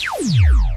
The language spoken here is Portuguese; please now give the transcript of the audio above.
Música